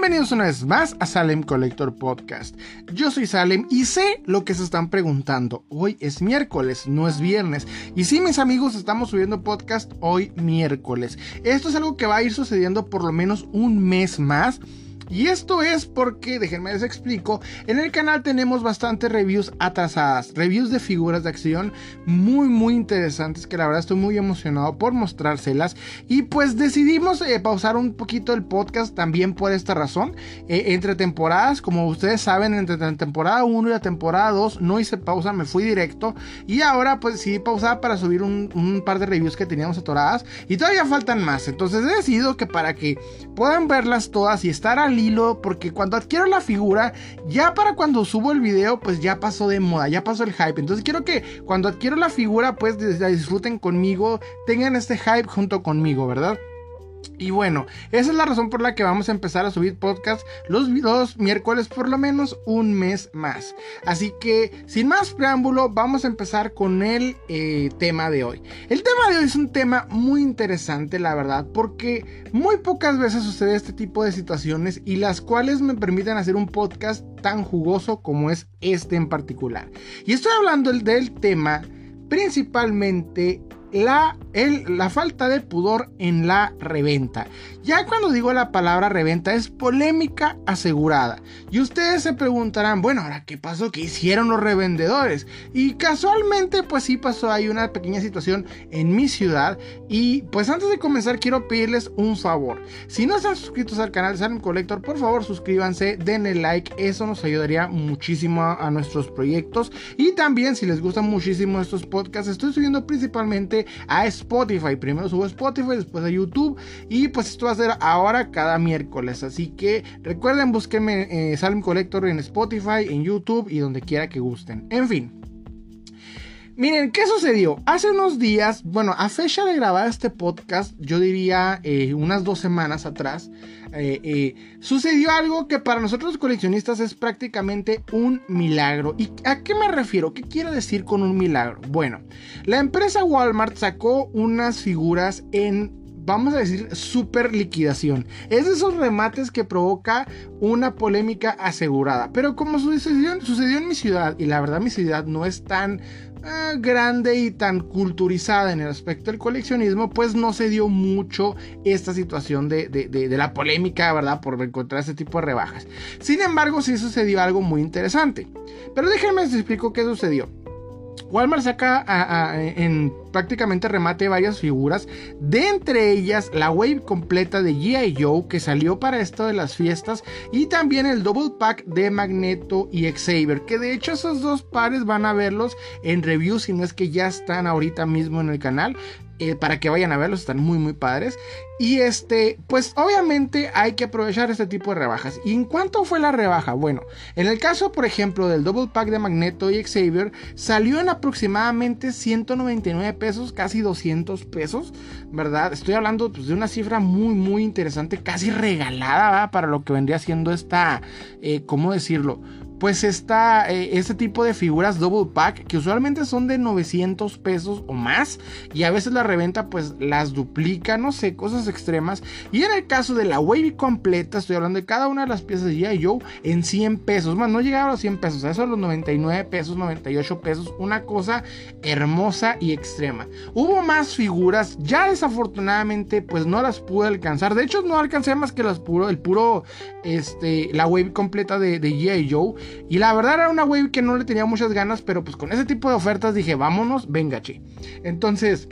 Bienvenidos una vez más a Salem Collector Podcast. Yo soy Salem y sé lo que se están preguntando. Hoy es miércoles, no es viernes. Y sí, mis amigos, estamos subiendo podcast hoy miércoles. Esto es algo que va a ir sucediendo por lo menos un mes más. Y esto es porque, déjenme les explico, en el canal tenemos bastantes reviews atrasadas, reviews de figuras de acción muy muy interesantes que la verdad estoy muy emocionado por mostrárselas. Y pues decidimos eh, pausar un poquito el podcast también por esta razón, eh, entre temporadas, como ustedes saben, entre la temporada 1 y la temporada 2 no hice pausa, me fui directo. Y ahora pues sí pausaba para subir un, un par de reviews que teníamos atoradas y todavía faltan más, entonces he decidido que para que puedan verlas todas y estar al hilo porque cuando adquiero la figura, ya para cuando subo el video, pues ya pasó de moda, ya pasó el hype. Entonces quiero que cuando adquiero la figura, pues la disfruten conmigo, tengan este hype junto conmigo, ¿verdad? Y bueno, esa es la razón por la que vamos a empezar a subir podcast los, los, miércoles por lo menos un mes más. Así que sin más preámbulo, vamos a empezar con el eh, tema de hoy. El tema de hoy es un tema muy interesante, la verdad, porque muy pocas veces sucede este tipo de situaciones y las cuales me permiten hacer un podcast tan jugoso como es este en particular. Y estoy hablando del tema principalmente la, el, la falta de pudor en la reventa. Ya cuando digo la palabra reventa es polémica asegurada. Y ustedes se preguntarán, bueno, ahora qué pasó, qué hicieron los revendedores. Y casualmente pues sí pasó ahí una pequeña situación en mi ciudad. Y pues antes de comenzar quiero pedirles un favor. Si no están suscritos al canal de Salem Collector, por favor suscríbanse, denle like, eso nos ayudaría muchísimo a, a nuestros proyectos. Y también si les gustan muchísimo estos podcasts, estoy subiendo principalmente a Spotify. Primero subo a Spotify, después a YouTube. Y pues esto va a ser ahora cada miércoles. Así que recuerden, búsquenme eh, Salem Collector en Spotify, en YouTube y donde quiera que gusten. En fin. Miren, ¿qué sucedió? Hace unos días, bueno, a fecha de grabar este podcast, yo diría eh, unas dos semanas atrás, eh, eh, sucedió algo que para nosotros coleccionistas es prácticamente un milagro. ¿Y a qué me refiero? ¿Qué quiero decir con un milagro? Bueno, la empresa Walmart sacó unas figuras en vamos a decir, super liquidación. Es de esos remates que provoca una polémica asegurada. Pero como sucedió, sucedió en mi ciudad, y la verdad mi ciudad no es tan eh, grande y tan culturizada en el aspecto del coleccionismo, pues no se dio mucho esta situación de, de, de, la polémica, ¿verdad? Por encontrar este tipo de rebajas. Sin embargo, sí sucedió algo muy interesante. Pero déjenme les explico qué sucedió. Walmart saca en prácticamente remate varias figuras, de entre ellas la wave completa de G.I. Joe que salió para esto de las fiestas y también el double pack de Magneto y Xavier, que de hecho esos dos pares van a verlos en reviews si no es que ya están ahorita mismo en el canal. Eh, para que vayan a verlos, están muy muy padres. Y este, pues obviamente hay que aprovechar este tipo de rebajas. ¿Y en cuánto fue la rebaja? Bueno, en el caso, por ejemplo, del double pack de Magneto y Xavier, salió en aproximadamente 199 pesos, casi 200 pesos, ¿verdad? Estoy hablando pues, de una cifra muy, muy interesante, casi regalada ¿verdad? para lo que vendría siendo esta, eh, ¿cómo decirlo? Pues está eh, este tipo de figuras double pack que usualmente son de 900 pesos o más y a veces la reventa pues las duplica, no sé, cosas extremas. Y en el caso de la wavy completa, estoy hablando de cada una de las piezas de G.I. En 100 pesos, más no llegaba a los 100 pesos, a eso a los 99 pesos, 98 pesos, una cosa hermosa y extrema. Hubo más figuras, ya desafortunadamente pues no las pude alcanzar, de hecho no alcancé más que las puro, el puro, este, la wave completa de, de G.I. Joe. Y la verdad era una wave que no le tenía muchas ganas, pero pues con ese tipo de ofertas dije, vámonos, venga, che. Entonces,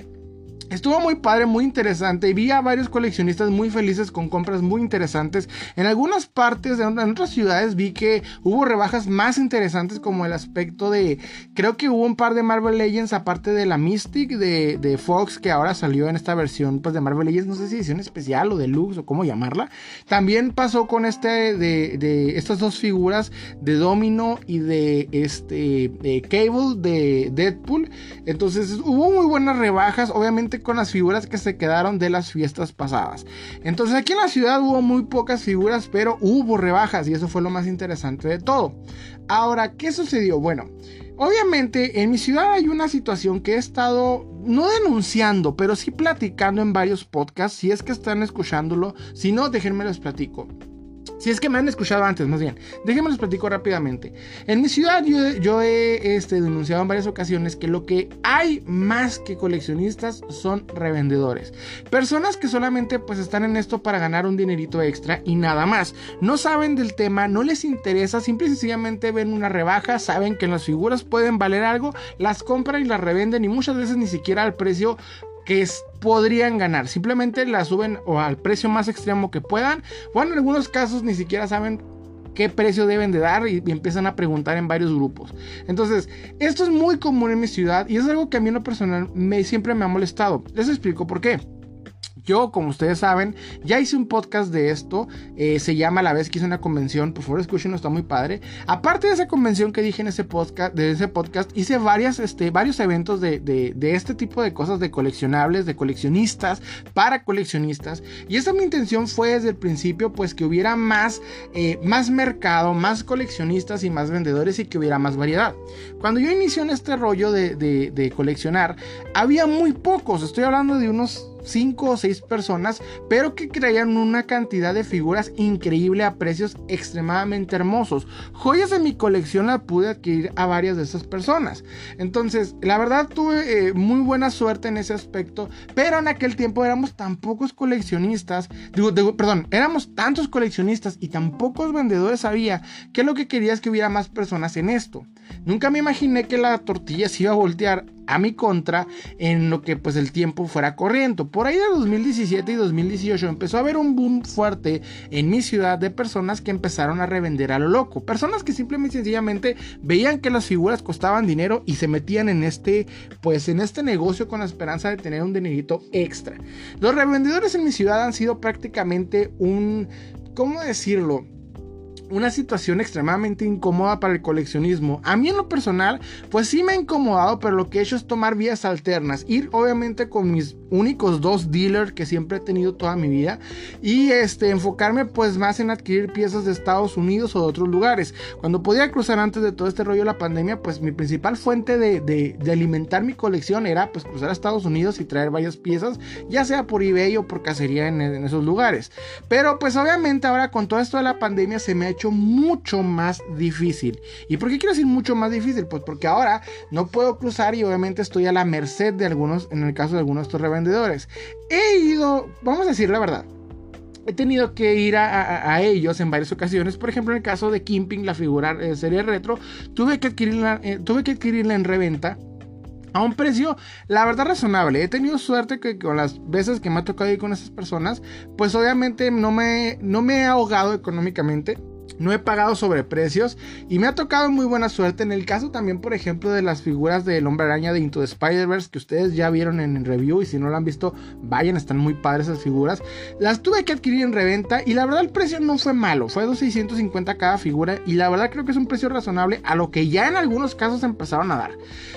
Estuvo muy padre, muy interesante vi a varios coleccionistas muy felices con compras muy interesantes. En algunas partes, en otras ciudades vi que hubo rebajas más interesantes como el aspecto de, creo que hubo un par de Marvel Legends aparte de la Mystic de, de Fox que ahora salió en esta versión pues de Marvel Legends, no sé si edición especial o deluxe o cómo llamarla. También pasó con este de, de estas dos figuras de Domino y de este de Cable de Deadpool. Entonces hubo muy buenas rebajas, obviamente con las figuras que se quedaron de las fiestas pasadas. Entonces aquí en la ciudad hubo muy pocas figuras, pero hubo rebajas y eso fue lo más interesante de todo. Ahora, ¿qué sucedió? Bueno, obviamente en mi ciudad hay una situación que he estado no denunciando, pero sí platicando en varios podcasts, si es que están escuchándolo, si no, déjenme les platico. Si es que me han escuchado antes, más bien. Déjenme les platico rápidamente. En mi ciudad yo, he este, denunciado en varias ocasiones que lo que hay más que coleccionistas son revendedores. Personas que solamente pues están en esto para ganar un dinerito extra y nada más. No saben del tema, no les interesa, simple y sencillamente ven una rebaja, saben que las figuras pueden valer algo, las compran y las revenden y muchas veces ni siquiera al precio que podrían ganar. Simplemente la suben o al precio más extremo que puedan. Bueno, en algunos casos ni siquiera saben qué precio deben de dar y, empiezan a preguntar en varios grupos. Entonces, esto es muy común en mi ciudad y es algo que a mí en lo personal me, siempre me ha molestado. Les explico por qué. Yo, como ustedes saben, ya hice un podcast de esto. Eh, se llama La vez que hice una convención. Por favor, escúchenlo, está muy padre. Aparte de esa convención que dije en ese podcast, de ese podcast, hice este, varios eventos de, de, este tipo de cosas, de coleccionables, de coleccionistas, para coleccionistas. Y esa mi intención fue desde el principio, pues que hubiera más, eh, más mercado, más coleccionistas y más vendedores y que hubiera más variedad. Cuando yo inicié en este rollo de, de coleccionar, había muy pocos. Estoy hablando de unos 5 o 6 personas, pero que traían una cantidad de figuras increíble a precios extremadamente hermosos. Joyas de mi colección la pude adquirir a varias de esas personas. Entonces, la verdad tuve eh, muy buena suerte en ese aspecto, pero en aquel tiempo éramos tan pocos coleccionistas, digo, perdón, éramos tantos coleccionistas y tan pocos vendedores había que lo que quería es que hubiera más personas en esto. Nunca me imaginé que la tortilla se iba a voltear a mi contra en lo que pues el tiempo fuera corriendo. Por ahí de 2017 y 2018 empezó a haber un boom fuerte en mi ciudad de personas que empezaron a revender a lo loco. Personas que simplemente sencillamente veían que las figuras costaban dinero y se metían en este pues en este negocio con la esperanza de tener un dinerito extra. Los revendedores en mi ciudad han sido prácticamente un ¿cómo decirlo? Una situación extremadamente incómoda para el coleccionismo. A mí en lo personal, pues sí me ha incomodado, pero lo que he hecho es tomar vías alternas. Ir obviamente con mis únicos dos dealers que siempre he tenido toda mi vida y este enfocarme pues más en adquirir piezas de Estados Unidos o de otros lugares. Cuando podía cruzar antes de todo este rollo de la pandemia, pues mi principal fuente de, alimentar mi colección era pues cruzar a Estados Unidos y traer varias piezas, ya sea por eBay o por cacería en, en esos lugares. Pero pues obviamente ahora con todo esto de la pandemia se me ha hecho mucho más difícil. ¿Y por qué quiero decir mucho más difícil? Pues porque ahora no puedo cruzar y obviamente estoy a la merced de algunos, en el caso de algunos de estos revendedores. He ido, vamos a decir la verdad, he tenido que ir a, ellos en varias ocasiones. Por ejemplo, en el caso de Kimping, la figura de serie retro, tuve que adquirirla, eh, tuve que adquirirla en reventa a un precio, la verdad, razonable. He tenido suerte que con las veces que me ha tocado ir con esas personas, pues obviamente no me, no me he ahogado económicamente no he pagado sobreprecios y me ha tocado muy buena suerte en el caso también, por ejemplo, de las figuras del hombre araña de Into the Spider-Verse que ustedes ya vieron en review y si no lo han visto, vayan, están muy padres esas figuras. Las tuve que adquirir en reventa y la verdad el precio no fue malo, fue 2.650 cada figura y la verdad creo que es un precio razonable a lo que ya en algunos casos empezaron a dar.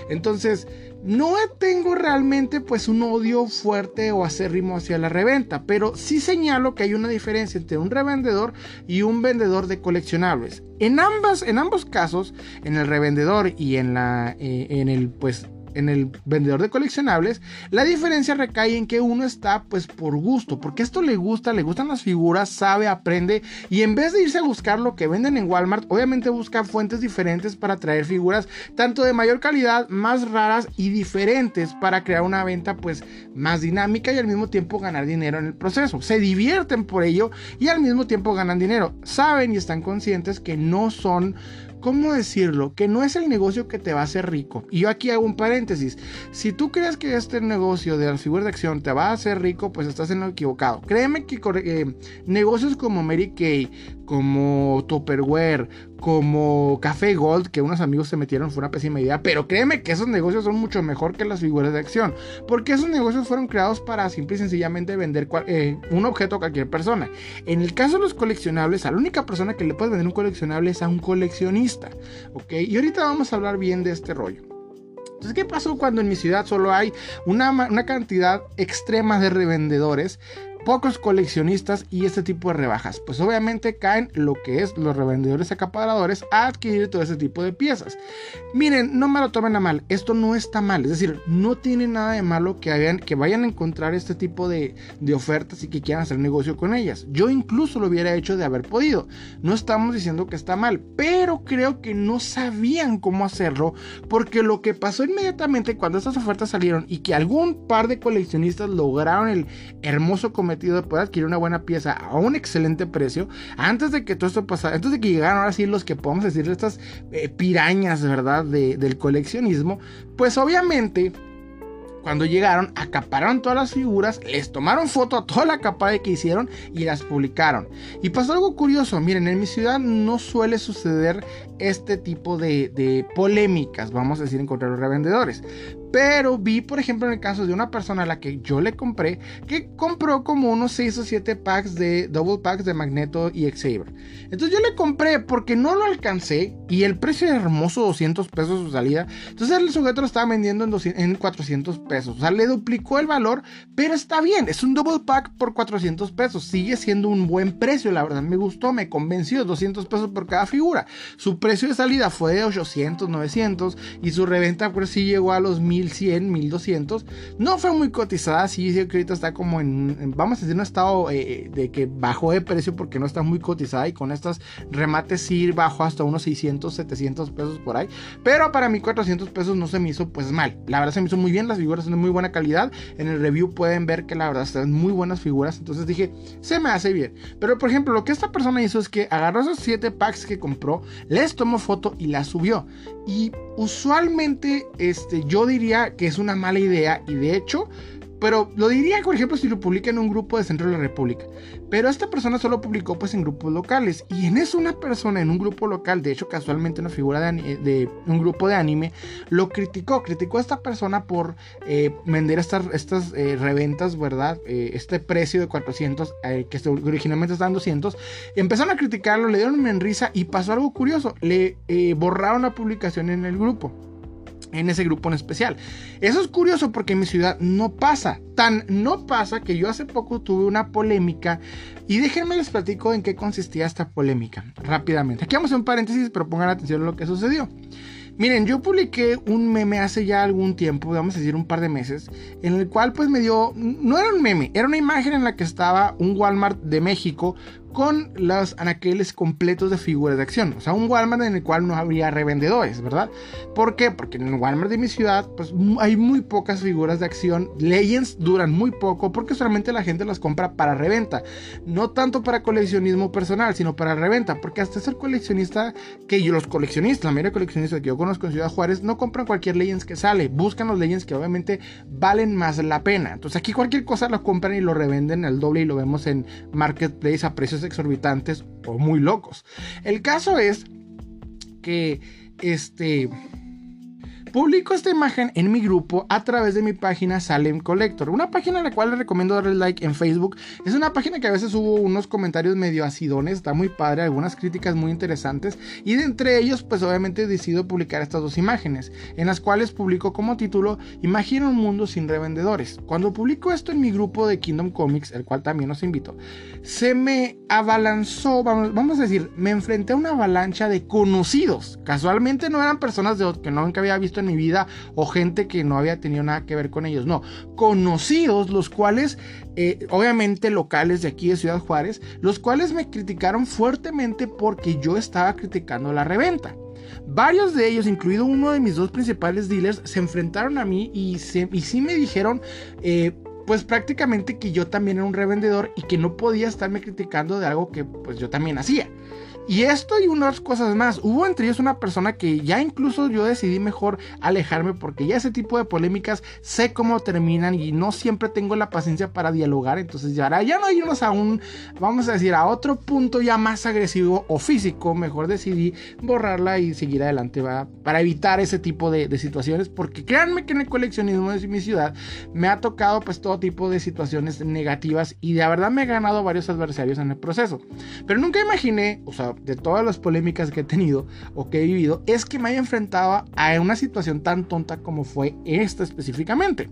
Entonces, no tengo realmente pues un odio fuerte o acérrimo hacia la reventa, pero sí señalo que hay una diferencia entre un revendedor y un vendedor de coleccionables. En ambas, en ambos casos, en el revendedor y en la, eh, en el pues en el vendedor de coleccionables, la diferencia recae en que uno está pues por gusto, porque esto le gusta, le gustan las figuras, sabe, aprende y en vez de irse a buscar lo que venden en Walmart, obviamente busca fuentes diferentes para traer figuras tanto de mayor calidad, más raras y diferentes para crear una venta pues más dinámica y al mismo tiempo ganar dinero en el proceso. Se divierten por ello y al mismo tiempo ganan dinero. Saben y están conscientes que no son ¿cómo decirlo? Que no es el negocio que te va a hacer rico. Y yo aquí hago un paréntesis. Si tú crees que este negocio de las figuras de acción te va a hacer rico, pues estás en lo equivocado. Créeme que eh, negocios como Mary Kay, como Tupperware, como Café Gold, que unos amigos se metieron, fue una pésima idea. Pero créeme que esos negocios son mucho mejor que las figuras de acción. Porque esos negocios fueron creados para simple y sencillamente vender eh, un objeto a cualquier persona. En el caso de los coleccionables, a la única persona que le puedes vender un coleccionable es a un coleccionista. ¿Ok? Y ahorita vamos a hablar bien de este rollo. Entonces, ¿qué pasó cuando en mi ciudad solo hay una, cantidad extrema de revendedores pocos coleccionistas y este tipo de rebajas. Pues obviamente caen lo que es los revendedores acaparadores a adquirir todo ese tipo de piezas. Miren, no me lo tomen a mal, esto no está mal, es decir, no tiene nada de malo que, hagan, que vayan a encontrar este tipo de, de ofertas y que quieran hacer negocio con ellas. Yo incluso lo hubiera hecho de haber podido. No estamos diciendo que está mal, pero creo que no sabían cómo hacerlo porque lo que pasó inmediatamente cuando estas ofertas salieron y que algún par de coleccionistas lograron el hermoso cometido de poder adquirir una buena pieza a un excelente precio, antes de que todo esto pasara, antes de que llegaran ahora sí los que podemos decir estas eh, pirañas, ¿verdad? del coleccionismo, pues obviamente cuando llegaron, acapararon todas las figuras, les tomaron foto a toda la capa de que hicieron y las publicaron. Y pasó algo curioso, miren, en mi ciudad no suele suceder este tipo de, de polémicas, vamos a decir, en contra de los revendedores. Pero vi, por ejemplo, en el caso de una persona a la que yo le compré, que compró como unos 6 o 7 packs de double packs de Magneto y Xavier. Entonces yo le compré porque no lo alcancé y el precio era hermoso, 200 pesos su salida. Entonces el sujeto lo estaba vendiendo en, en 400 pesos. O sea, le duplicó el valor, pero está bien, es un double pack por 400 pesos. Sigue siendo un buen precio, la verdad me gustó, me convenció, 200 pesos por cada figura. Su precio de salida fue de 800, 900 y su reventa pues sí llegó a los 1000 1100, 1200. No fue muy cotizada, sí, sí ahorita está como en, vamos a decir, un estado eh, de que bajó de precio porque no está muy cotizada y con estas remates sí bajó hasta unos 600, 700 pesos por ahí. Pero para mí 400 pesos no se me hizo pues mal. La verdad se me hizo muy bien, las figuras son de muy buena calidad. En el review pueden ver que la verdad están muy buenas figuras. Entonces dije, se me hace bien. Pero por ejemplo, lo que esta persona hizo es que agarró esos 7 packs que compró, les tomó foto y las subió. Y usualmente este, yo diría que es una mala idea y de hecho pero lo diría, por ejemplo, si lo publica en un grupo de Centro de la República. Pero esta persona solo publicó pues en grupos locales. Y en eso una persona en un grupo local, de hecho casualmente una figura de, un grupo de anime, lo criticó. Criticó a esta persona por eh, vender estas, estas eh, reventas, ¿verdad? Eh, este precio de 400, que originalmente estaban 200. Empezaron a criticarlo, le dieron en risa y pasó algo curioso. Le borraron la publicación en el grupo en ese grupo en especial. Eso es curioso porque en mi ciudad no pasa. Tan no pasa que yo hace poco tuve una polémica y déjenme les platico en qué consistía esta polémica rápidamente. Aquí vamos a un paréntesis, pero pongan atención a lo que sucedió. Miren, yo publiqué un meme hace ya algún tiempo, vamos a decir un par de meses, en el cual pues me dio, no era un meme, era una imagen en la que estaba un Walmart de México con los anaqueles completos de figuras de acción. O sea, un Walmart en el cual no habría revendedores, ¿verdad? ¿Por qué? Porque en el Walmart de mi ciudad, pues hay muy pocas figuras de acción. Legends duran muy poco porque solamente la gente las compra para reventa. No tanto para coleccionismo personal, sino para reventa. Porque hasta ser coleccionista, que yo, los coleccionistas, la mayoría de coleccionistas que yo conozco en Ciudad Juárez, no compran cualquier Legends que sale. Buscan los Legends que obviamente valen más la pena. Entonces aquí cualquier cosa lo compran y lo revenden al doble y lo vemos en Marketplace a precios exorbitantes o muy locos. El caso es que este Publico esta imagen en mi grupo a través de mi página Salem Collector, una página a la cual les recomiendo darle like en Facebook. Es una página que a veces hubo unos comentarios medio acidones, está muy padre, algunas críticas muy interesantes y de entre ellos pues obviamente decido publicar estas dos imágenes, en las cuales publico como título Imagina un mundo sin revendedores. Cuando publico esto en mi grupo de Kingdom Comics, el cual también os invito, se me abalanzó, vamos, a decir, me enfrenté a una avalancha de conocidos. Casualmente no eran personas de, que nunca había visto en mi vida o gente que no había tenido nada que ver con ellos. No, conocidos, los cuales, eh, obviamente locales de aquí de Ciudad Juárez, los cuales me criticaron fuertemente porque yo estaba criticando la reventa. Varios de ellos, incluido uno de mis dos principales dealers, se enfrentaron a mí y, se, y sí me dijeron, eh, pues prácticamente que yo también era un revendedor y que no podía estarme criticando de algo que pues yo también hacía. Y esto y unas cosas más. Hubo entre ellos una persona que ya incluso yo decidí mejor alejarme porque ya ese tipo de polémicas sé cómo terminan y no siempre tengo la paciencia para dialogar. Entonces ya, ya no irnos a un, vamos a decir, a otro punto ya más agresivo o físico. Mejor decidí borrarla y seguir adelante para evitar ese tipo de, de, situaciones. Porque créanme que en el coleccionismo de mi ciudad me ha tocado pues todo tipo de situaciones negativas y de verdad me he ganado varios adversarios en el proceso. Pero nunca imaginé, o sea, de todas las polémicas que he tenido o que he vivido es que me haya enfrentado a una situación tan tonta como fue esta específicamente.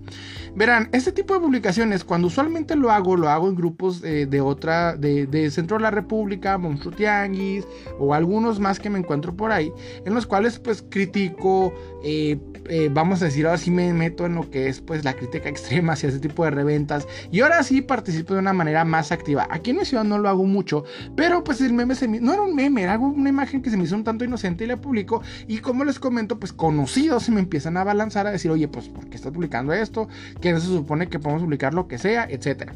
Verán, este tipo de publicaciones, cuando usualmente lo hago, lo hago en grupos de otra, de, Centro de la República, Monstruo Tianguis o algunos más que me encuentro por ahí, en los cuales pues critico, eh, eh, vamos a decir, ahora sí me meto en lo que es pues la crítica extrema hacia ese tipo de reventas y ahora sí participo de una manera más activa. Aquí en mi ciudad no lo hago mucho, pero pues el meme se no era un meme, era una imagen que se me hizo un tanto inocente y la publico y como les comento, pues conocidos se me empiezan a balanzar a decir, oye, pues ¿por qué estás publicando esto? Que no se supone que podemos publicar lo que sea, etcétera.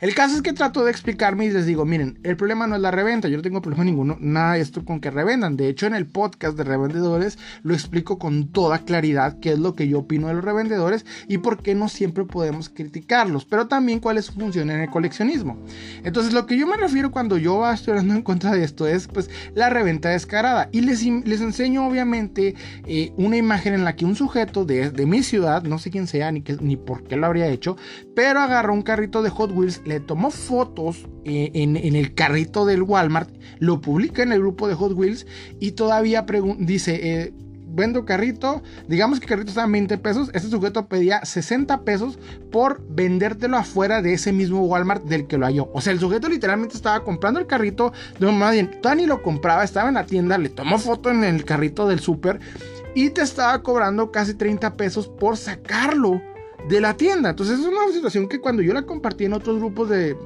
El caso es que trato de explicarme y les digo, miren, el problema no es la reventa, yo no tengo problema ninguno, nada de esto con que revendan. De hecho, en el podcast de revendedores lo explico con toda claridad qué es lo que yo opino de los revendedores y por qué no siempre podemos criticarlos, pero también cuál es su función en el coleccionismo. Entonces, lo que yo me refiero cuando yo estoy hablando en contra de esto es pues la reventa descarada. Y les, les enseño obviamente eh, una imagen en la que un sujeto de, de mi ciudad, no sé quién sea ni, ni por qué lo habría hecho, pero agarró un carrito de Hot Wheels, le tomó fotos eh, en, el carrito del Walmart, lo publica en el grupo de Hot Wheels y todavía dice, eh, vendo carrito, digamos que carrito estaba en 20 pesos, este sujeto pedía 60 pesos por vendértelo afuera de ese mismo Walmart del que lo halló. O sea, el sujeto literalmente estaba comprando el carrito, de más bien, ni lo compraba, estaba en la tienda, le tomó foto en el carrito del súper y te estaba cobrando casi 30 pesos por sacarlo de la tienda. Entonces es una situación que cuando yo la compartí en otros grupos de,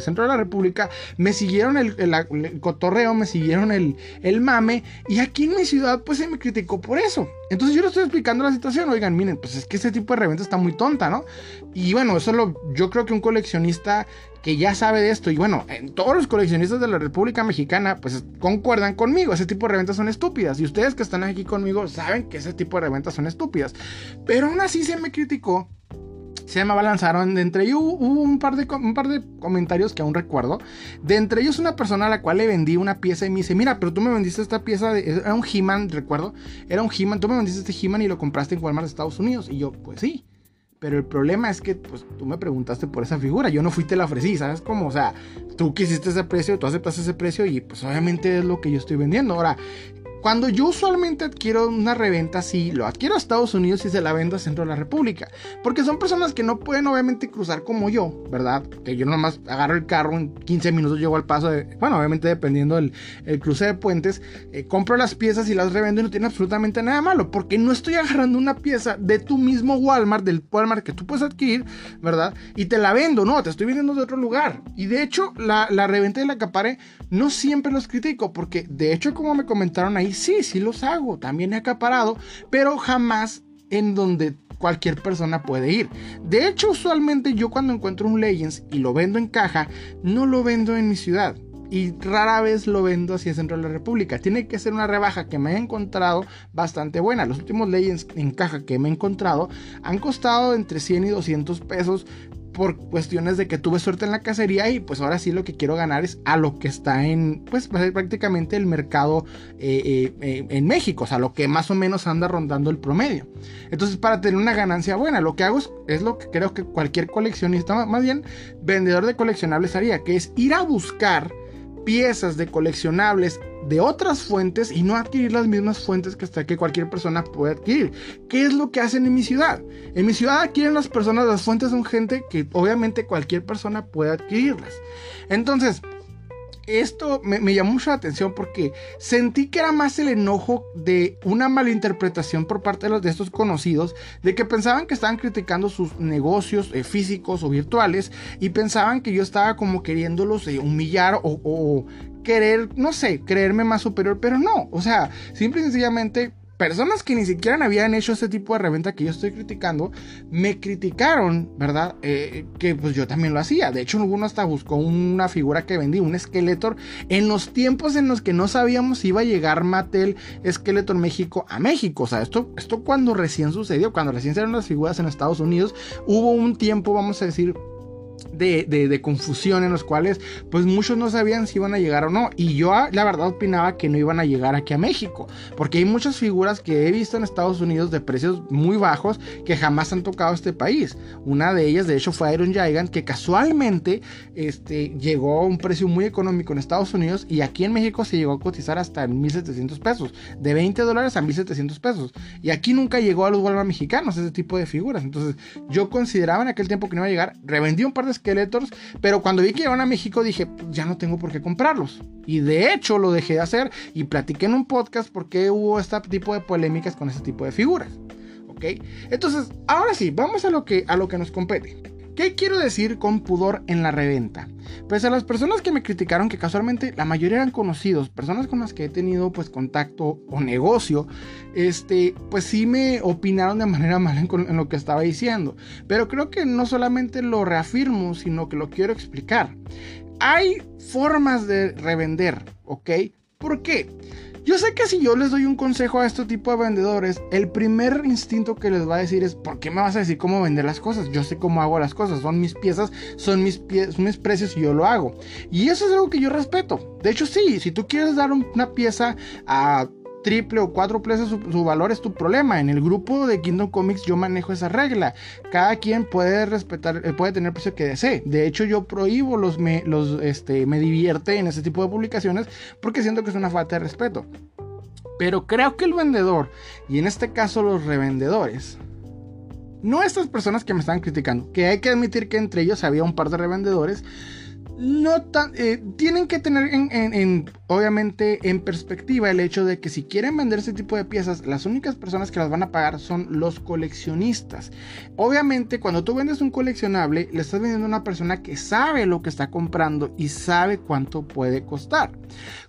Centro de la República, me siguieron el, cotorreo, me siguieron el, el, mame y aquí en mi ciudad pues se me criticó por eso. Entonces yo le estoy explicando la situación, oigan, miren, pues es que este tipo de reventa está muy tonta, ¿no? Y bueno, eso lo, yo creo que un coleccionista que ya sabe de esto, y bueno, en todos los coleccionistas de la República Mexicana, pues concuerdan conmigo, ese tipo de reventas son estúpidas, y ustedes que están aquí conmigo saben que ese tipo de reventas son estúpidas, pero aún así se me criticó se me balanzaron. De entre ellos hubo un par, de, un par de comentarios que aún recuerdo. De entre ellos una persona a la cual le vendí una pieza y me dice, mira, pero tú me vendiste esta pieza, de, era un He-Man, recuerdo. Era un He-Man, tú me vendiste este He-Man y lo compraste en Walmart de Estados Unidos. Y yo, pues sí. Pero el problema es que, pues, tú me preguntaste por esa figura. Yo no fui, te la ofrecí, ¿sabes cómo? O sea, tú quisiste ese precio, tú aceptaste ese precio y, pues, obviamente es lo que yo estoy vendiendo. Ahora, cuando yo usualmente adquiero una reventa así, lo adquiero a Estados Unidos y se la vendo a Centro de la República. Porque son personas que no pueden obviamente cruzar como yo, ¿verdad? Que yo nomás agarro el carro, en 15 minutos llego al paso de... Bueno, obviamente dependiendo del el cruce de puentes, eh, compro las piezas y las revendo y no tiene absolutamente nada malo. Porque no estoy agarrando una pieza de tu mismo Walmart, del Walmart que tú puedes adquirir, ¿verdad? Y te la vendo, no, te estoy vendiendo de otro lugar. Y de hecho, la, la reventa de la Capare no siempre los critico. Porque de hecho, como me comentaron ahí, sí, sí los hago, también he acaparado, pero jamás en donde cualquier persona puede ir. De hecho, usualmente yo cuando encuentro un Legends y lo vendo en caja, no lo vendo en mi ciudad. Y rara vez lo vendo hacia el centro de la República. Tiene que ser una rebaja que me he encontrado bastante buena. Los últimos Legends en caja que me he encontrado han costado entre 100 y 200 pesos por cuestiones de que tuve suerte en la cacería y pues ahora sí lo que quiero ganar es a lo que está en pues prácticamente el mercado eh, eh, eh, en México, o sea, lo que más o menos anda rondando el promedio. Entonces para tener una ganancia buena, lo que hago es, lo que creo que cualquier coleccionista, más bien vendedor de coleccionables haría, que es ir a buscar piezas de coleccionables de otras fuentes y no adquirir las mismas fuentes que, hasta que cualquier persona puede adquirir. ¿Qué es lo que hacen en mi ciudad? En mi ciudad adquieren las personas las fuentes son gente que obviamente cualquier persona puede adquirirlas. Entonces, esto me, llamó mucho la atención porque sentí que era más el enojo de una malinterpretación por parte de, estos conocidos, de que pensaban que estaban criticando sus negocios eh, físicos o virtuales y pensaban que yo estaba como queriéndolos eh, humillar o, o querer, no sé, creerme más superior, pero no, o sea, simple y sencillamente personas que ni siquiera habían hecho ese tipo de reventa que yo estoy criticando, me criticaron, ¿verdad? Eh, que pues yo también lo hacía. De hecho, alguno hasta buscó una figura que vendí, un Skeletor, en los tiempos en los que no sabíamos si iba a llegar Mattel Skeletor México a México. O sea, esto, esto cuando recién sucedió, cuando recién salieron las figuras en Estados Unidos, hubo un tiempo, vamos a decir, de, confusión en los cuales pues muchos no sabían si iban a llegar o no. Y yo ah, la verdad opinaba que no iban a llegar aquí a México porque hay muchas figuras que he visto en Estados Unidos de precios muy bajos que jamás han tocado este país. Una de ellas de hecho fue Iron Giant que casualmente este, llegó a un precio muy económico en Estados Unidos y aquí en México se llegó a cotizar hasta en 1700 pesos de 20 dólares a 1700 pesos. Y aquí nunca llegó a los Walmart mexicanos ese tipo de figuras. Entonces yo consideraba en aquel tiempo que no iba a llegar revendí un par de Skeletors, pero cuando vi que iban a México dije, ya no tengo por qué comprarlos. Y de hecho lo dejé de hacer y platiqué en un podcast porque hubo este tipo de polémicas con este tipo de figuras. ¿Ok? Entonces, ahora sí, vamos a lo que, a lo que nos compete. ¿Qué quiero decir con pudor en la reventa? Pues a las personas que me criticaron, que casualmente la mayoría eran conocidos, personas con las que he tenido pues contacto o negocio, este, pues sí me opinaron de manera mala en, en lo que estaba diciendo. Pero creo que no solamente lo reafirmo, sino que lo quiero explicar. Hay formas de revender, ¿ok? ¿Por qué? Yo sé que si yo les doy un consejo a este tipo de vendedores, el primer instinto que les va a decir es, ¿por qué me vas a decir cómo vender las cosas? Yo sé cómo hago las cosas, son mis piezas, son mis, precios y yo lo hago. Y eso es algo que yo respeto. De hecho, sí, si tú quieres dar una pieza a triple o cuatro veces su, valor es tu problema. En el grupo de Kingdom Comics yo manejo esa regla. Cada quien puede respetar, eh, puede tener el precio que desee. De hecho, yo prohíbo los me, los, este, me divierte en ese tipo de publicaciones porque siento que es una falta de respeto. Pero creo que el vendedor, y en este caso los revendedores, no estas personas que me están criticando, que hay que admitir que entre ellos había un par de revendedores, no tan, eh, tienen que tener en, obviamente en perspectiva el hecho de que si quieren vender ese tipo de piezas, las únicas personas que las van a pagar son los coleccionistas. Obviamente cuando tú vendes un coleccionable, le estás vendiendo a una persona que sabe lo que está comprando y sabe cuánto puede costar.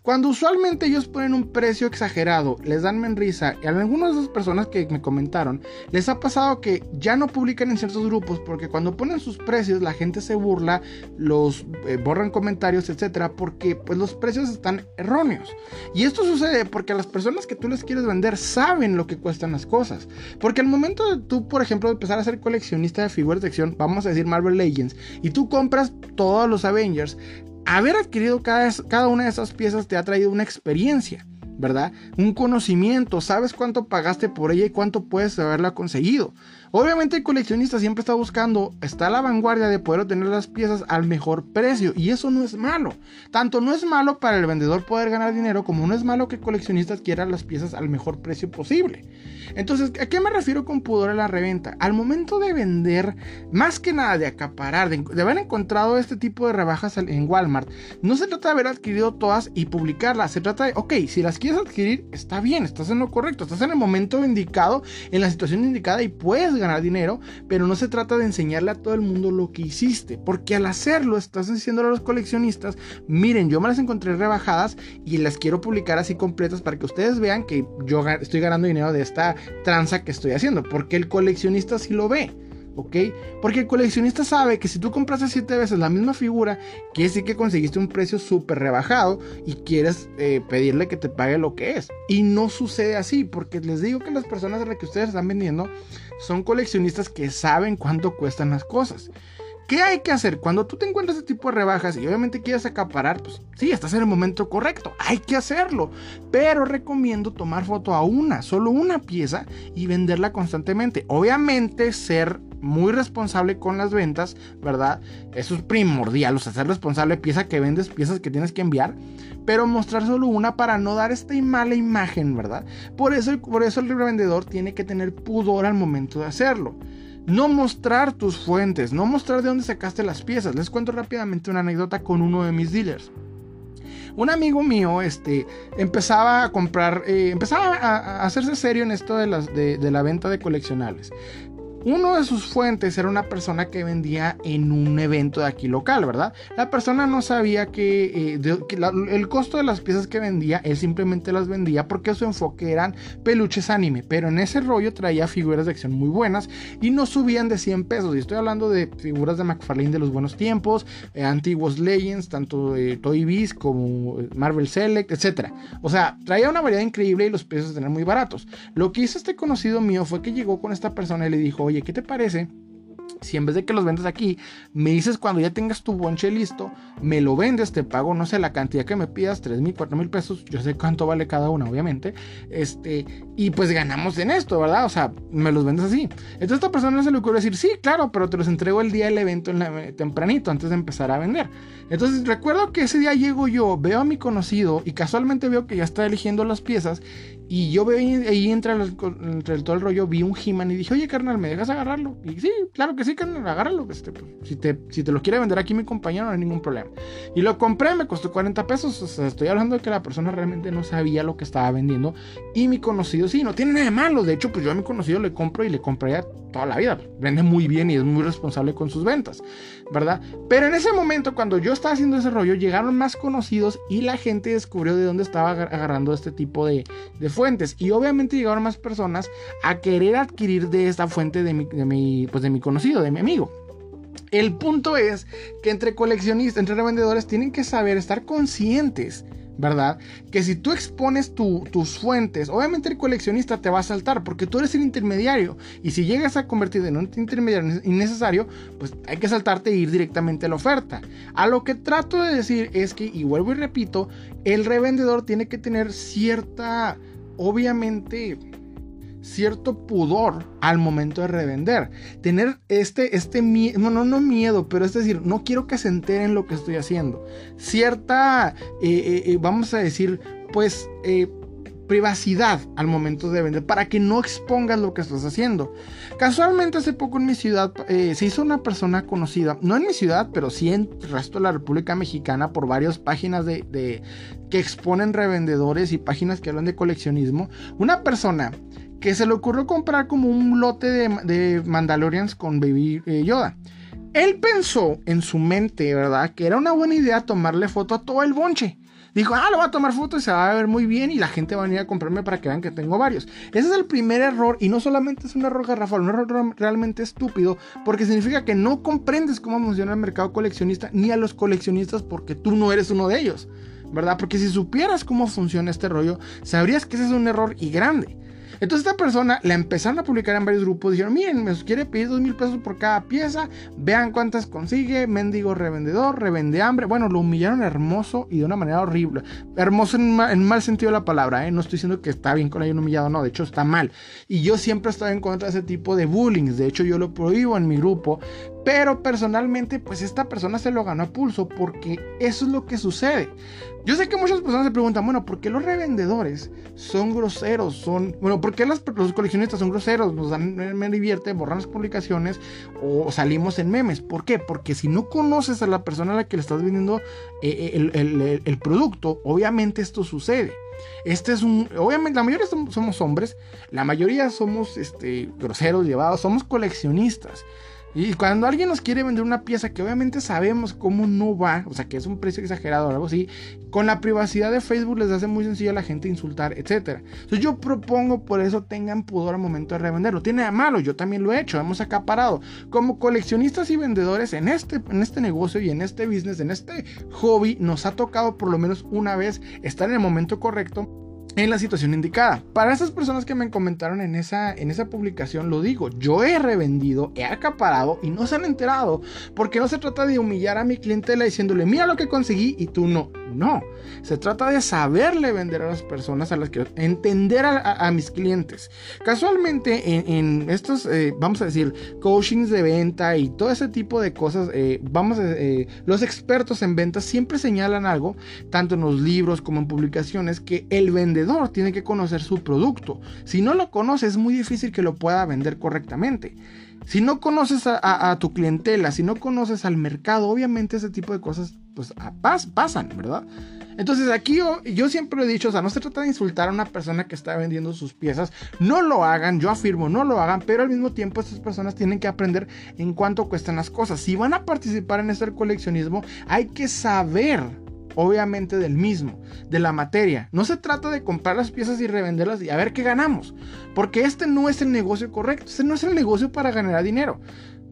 Cuando usualmente ellos ponen un precio exagerado, les dan menrisa, y a algunas de esas personas que me comentaron, les ha pasado que ya no publican en ciertos grupos porque cuando ponen sus precios la gente se burla, los borran comentarios, etcétera, porque pues los precios están erróneos. Y esto sucede porque las personas que tú les quieres vender saben lo que cuestan las cosas. Porque al momento de tú, por ejemplo, empezar a ser coleccionista de figuras de acción, vamos a decir Marvel Legends, y tú compras todos los Avengers, haber adquirido cada, cada una de esas piezas te ha traído una experiencia. ¿verdad? Un conocimiento, sabes cuánto pagaste por ella y cuánto puedes haberla conseguido. Obviamente el coleccionista siempre está buscando, está a la vanguardia de poder obtener las piezas al mejor precio y eso no es malo. Tanto no es malo para el vendedor poder ganar dinero como no es malo que el coleccionista adquiera las piezas al mejor precio posible. Entonces, ¿a qué me refiero con pudor a la reventa? Al momento de vender, más que nada de acaparar, de, haber encontrado este tipo de rebajas en Walmart, no se trata de haber adquirido todas y publicarlas, se trata de, ok, si las quieres adquirir, está bien, estás en lo correcto, estás en el momento indicado, en la situación indicada y puedes ganar dinero, pero no se trata de enseñarle a todo el mundo lo que hiciste, porque al hacerlo estás diciéndole a los coleccionistas, miren, yo me las encontré rebajadas y las quiero publicar así completas para que ustedes vean que yo estoy ganando dinero de esta tranza que estoy haciendo, porque el coleccionista sí lo ve. ¿ok? Porque el coleccionista sabe que si tú compraste 7 veces la misma figura, quiere decir que conseguiste un precio súper rebajado y quieres eh, pedirle que te pague lo que es. Y no sucede así, porque les digo que las personas a las que ustedes están vendiendo son coleccionistas que saben cuánto cuestan las cosas. ¿Qué hay que hacer? Cuando tú te encuentras este tipo de rebajas y obviamente quieres acaparar, pues sí, estás en el momento correcto, hay que hacerlo. Pero recomiendo tomar foto a una, solo una pieza y venderla constantemente. Obviamente ser muy responsable con las ventas, ¿verdad? Eso es primordial, o sea, ser responsable pieza que vendes, piezas que tienes que enviar, pero mostrar solo una para no dar esta mala imagen, ¿verdad? Por eso, por eso el revendedor tiene que tener pudor al momento de hacerlo. No mostrar tus fuentes, no mostrar de dónde sacaste las piezas. Les cuento rápidamente una anécdota con uno de mis dealers. Un amigo mío este, empezaba a comprar, eh, empezaba a, hacerse serio en esto de, las, de, de la venta de coleccionables. Uno de sus fuentes era una persona que vendía en un evento de aquí local, ¿verdad? La persona no sabía que, eh, el costo de las piezas que vendía, él simplemente las vendía porque su enfoque eran peluches anime, pero en ese rollo traía figuras de acción muy buenas y no subían de 100 pesos. Y estoy hablando de figuras de McFarlane de los buenos tiempos, eh, antiguos Legends, tanto de Toy Biz como Marvel Select, etc. O sea, traía una variedad increíble y los precios eran muy baratos. Lo que hizo este conocido mío fue que llegó con esta persona y le dijo, oye, ¿qué te parece? si en vez de que los vendas aquí, me dices cuando ya tengas tu bonche listo, me lo vendes, te pago, no sé, la cantidad que me pidas, 3 mil, 4 mil pesos, yo sé cuánto vale cada una, obviamente, este, y pues ganamos en esto, ¿verdad? O sea, me los vendes así. Entonces esta persona se le ocurre decir, sí, claro, pero te los entrego el día del evento en tempranito, antes de empezar a vender. Entonces recuerdo que ese día llego yo, veo a mi conocido y casualmente veo que ya está eligiendo las piezas y yo veo ahí, entre, entre todo el rollo, vi un He-Man y dije, oye, carnal, ¿me dejas agarrarlo? Y sí, claro que sí, carnal, agárralo. Este, pues, si, te, si te lo quiere vender aquí mi compañero, no hay ningún problema. Y lo compré, me costó 40 pesos. Estoy hablando de que la persona realmente no sabía lo que estaba vendiendo. Y mi conocido, sí, no tiene nada de malo. De hecho, pues yo a mi conocido le compro y le compraría toda la vida. Vende muy bien y es muy responsable con sus ventas, ¿verdad? Pero en ese momento, cuando yo estaba haciendo ese rollo, llegaron más conocidos y la gente descubrió de dónde estaba agarrando este tipo de, de fuentes. Y obviamente llegaron más personas a querer adquirir de esta fuente de mi, de mi, pues de mi conocido, de mi amigo. El punto es que entre coleccionistas, entre revendedores, tienen que saber estar conscientes ¿verdad? Que si tú expones tus fuentes, obviamente el coleccionista te va a saltar porque tú eres el intermediario. Y si llegas a convertirte en un intermediario innecesario, pues hay que saltarte e ir directamente a la oferta. A lo que trato de decir es que, y vuelvo y repito, el revendedor tiene que tener cierta, obviamente, cierto pudor al momento de revender. Tener este, este miedo, no, no, miedo, pero es decir, no quiero que se enteren lo que estoy haciendo. Cierta, eh, eh, eh, vamos a decir, pues, privacidad al momento de vender para que no expongas lo que estás haciendo. Casualmente hace poco en mi ciudad se hizo una persona conocida, no en mi ciudad, pero sí en el resto de la República Mexicana por varias páginas de que exponen revendedores y páginas que hablan de coleccionismo. Una persona que se le ocurrió comprar como un lote de, Mandalorians con Baby eh, Yoda. Él pensó en su mente, ¿verdad? Que era una buena idea tomarle foto a todo el bonche. Dijo, ah, lo voy a tomar foto y se va a ver muy bien y la gente va a venir a comprarme para que vean que tengo varios. Ese es el primer error y no solamente es un error garrafal, un error realmente estúpido porque significa que no comprendes cómo funciona el mercado coleccionista ni a los coleccionistas porque tú no eres uno de ellos, ¿verdad? Porque si supieras cómo funciona este rollo, sabrías que ese es un error y grande. Entonces esta persona la empezaron a publicar en varios grupos. Dijeron, miren, me quiere pedir dos mil pesos por cada pieza. Vean cuántas consigue. Mendigo revendedor, revende hambre. Bueno, lo humillaron hermoso y de una manera horrible. Hermoso en, mal sentido de la palabra. ¿eh? No estoy diciendo que está bien con hayan humillado. No, de hecho está mal. Y yo siempre estado en contra de ese tipo de bullying. De hecho yo lo prohíbo en mi grupo. Pero personalmente, pues esta persona se lo ganó a pulso porque eso es lo que sucede. Yo sé que muchas personas se preguntan, bueno, ¿por qué los revendedores son groseros? Son, bueno, ¿por qué los coleccionistas son groseros? Nos dan, me divierte, borran las publicaciones o salimos en memes. ¿Por qué? Porque si no conoces a la persona a la que le estás vendiendo eh, eh, el, producto, obviamente esto sucede. Este es un. Obviamente, la mayoría somos hombres, la mayoría somos este, groseros, llevados, somos coleccionistas. Y cuando alguien nos quiere vender una pieza que obviamente sabemos cómo no va, o sea que es un precio exagerado o algo así, con la privacidad de Facebook les hace muy sencillo a la gente insultar, etc. Entonces yo propongo por eso tengan pudor al momento de revenderlo. Tiene de malo, yo también lo he hecho, hemos acaparado. Como coleccionistas y vendedores en este, en este negocio y en este business, en este hobby, nos ha tocado por lo menos una vez estar en el momento correcto en la situación indicada. Para esas personas que me comentaron en esa, en esa publicación, lo digo, yo he revendido, he acaparado y no se han enterado, porque no se trata de humillar a mi clientela diciéndole, mira lo que conseguí y tú no. No, se trata de saberle vender a las personas a las que entender a, mis clientes. Casualmente en, estos, eh, vamos a decir, coachings de venta y todo ese tipo de cosas, eh, vamos a, eh, los expertos en ventas siempre señalan algo, tanto en los libros como en publicaciones, que el vendedor tiene que conocer su producto. Si no lo conoce, es muy difícil que lo pueda vender correctamente. Si no conoces a, tu clientela, si no conoces al mercado, obviamente ese tipo de cosas pues pasan, ¿verdad? Entonces aquí yo, yo, siempre he dicho, o sea, no se trata de insultar a una persona que está vendiendo sus piezas, no lo hagan, yo afirmo, no lo hagan, pero al mismo tiempo estas personas tienen que aprender en cuánto cuestan las cosas. Si van a participar en este coleccionismo, hay que saber obviamente del mismo, de la materia. No se trata de comprar las piezas y revenderlas y a ver qué ganamos, porque este no es el negocio correcto, este no es el negocio para ganar dinero.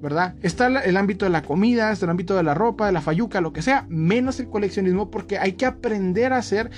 ¿Verdad? Está el ámbito de la comida, está el ámbito de la ropa, de la fayuca, lo que sea, menos el coleccionismo porque hay que aprender a hacer,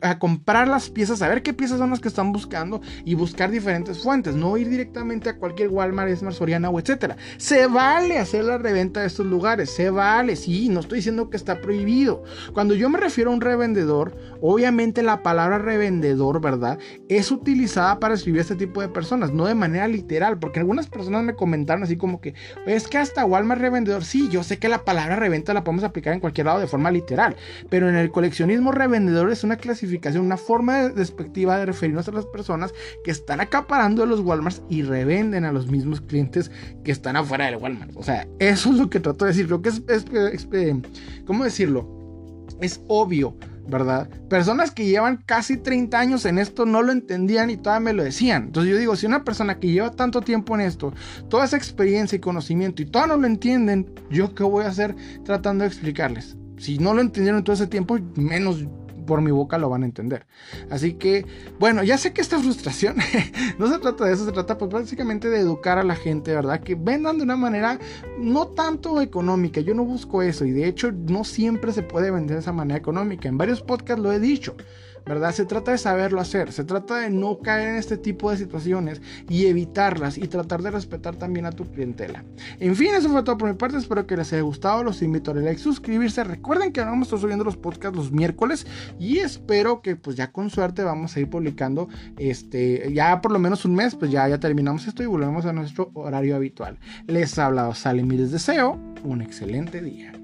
a, comprar las piezas, a ver qué piezas son las que están buscando y buscar diferentes fuentes, no ir directamente a cualquier Walmart, Esmar, Soriana o etcétera. Se vale hacer la reventa de estos lugares, se vale, sí, no estoy diciendo que está prohibido. Cuando yo me refiero a un revendedor, obviamente la palabra revendedor, ¿verdad? Es utilizada para escribir a este tipo de personas, no de manera literal, porque algunas personas me comentaron así como que, es que hasta Walmart revendedor, sí, yo sé que la palabra reventa la podemos aplicar en cualquier lado de forma literal, pero en el coleccionismo revendedor es una clasificación, una forma despectiva de referirnos a las personas que están acaparando los Walmarts y revenden a los mismos clientes que están afuera del Walmart. O sea, eso es lo que trato de decir. Creo que es, es ¿cómo decirlo? Es obvio ¿verdad? Personas que llevan casi 30 años en esto no lo entendían y todavía me lo decían. Entonces yo digo, si una persona que lleva tanto tiempo en esto, toda esa experiencia y conocimiento y todavía no lo entienden, ¿yo qué voy a hacer tratando de explicarles? Si no lo entendieron en todo ese tiempo, menos por mi boca lo van a entender. Así que, bueno, ya sé que esta frustración no se trata de eso, se trata pues básicamente de educar a la gente, ¿verdad? Que vendan de una manera no tanto económica, yo no busco eso y de hecho no siempre se puede vender de esa manera económica. En varios podcasts lo he dicho. ¿Verdad? Se trata de saberlo hacer, se trata de no caer en este tipo de situaciones y evitarlas y tratar de respetar también a tu clientela. En fin, eso fue todo por mi parte, espero que les haya gustado, los invito a like, suscribirse, recuerden que vamos a estar subiendo los podcasts los miércoles y espero que pues ya con suerte vamos a ir publicando este, ya por lo menos un mes, pues ya, ya terminamos esto y volvemos a nuestro horario habitual. Les ha hablado Salim y les deseo un excelente día.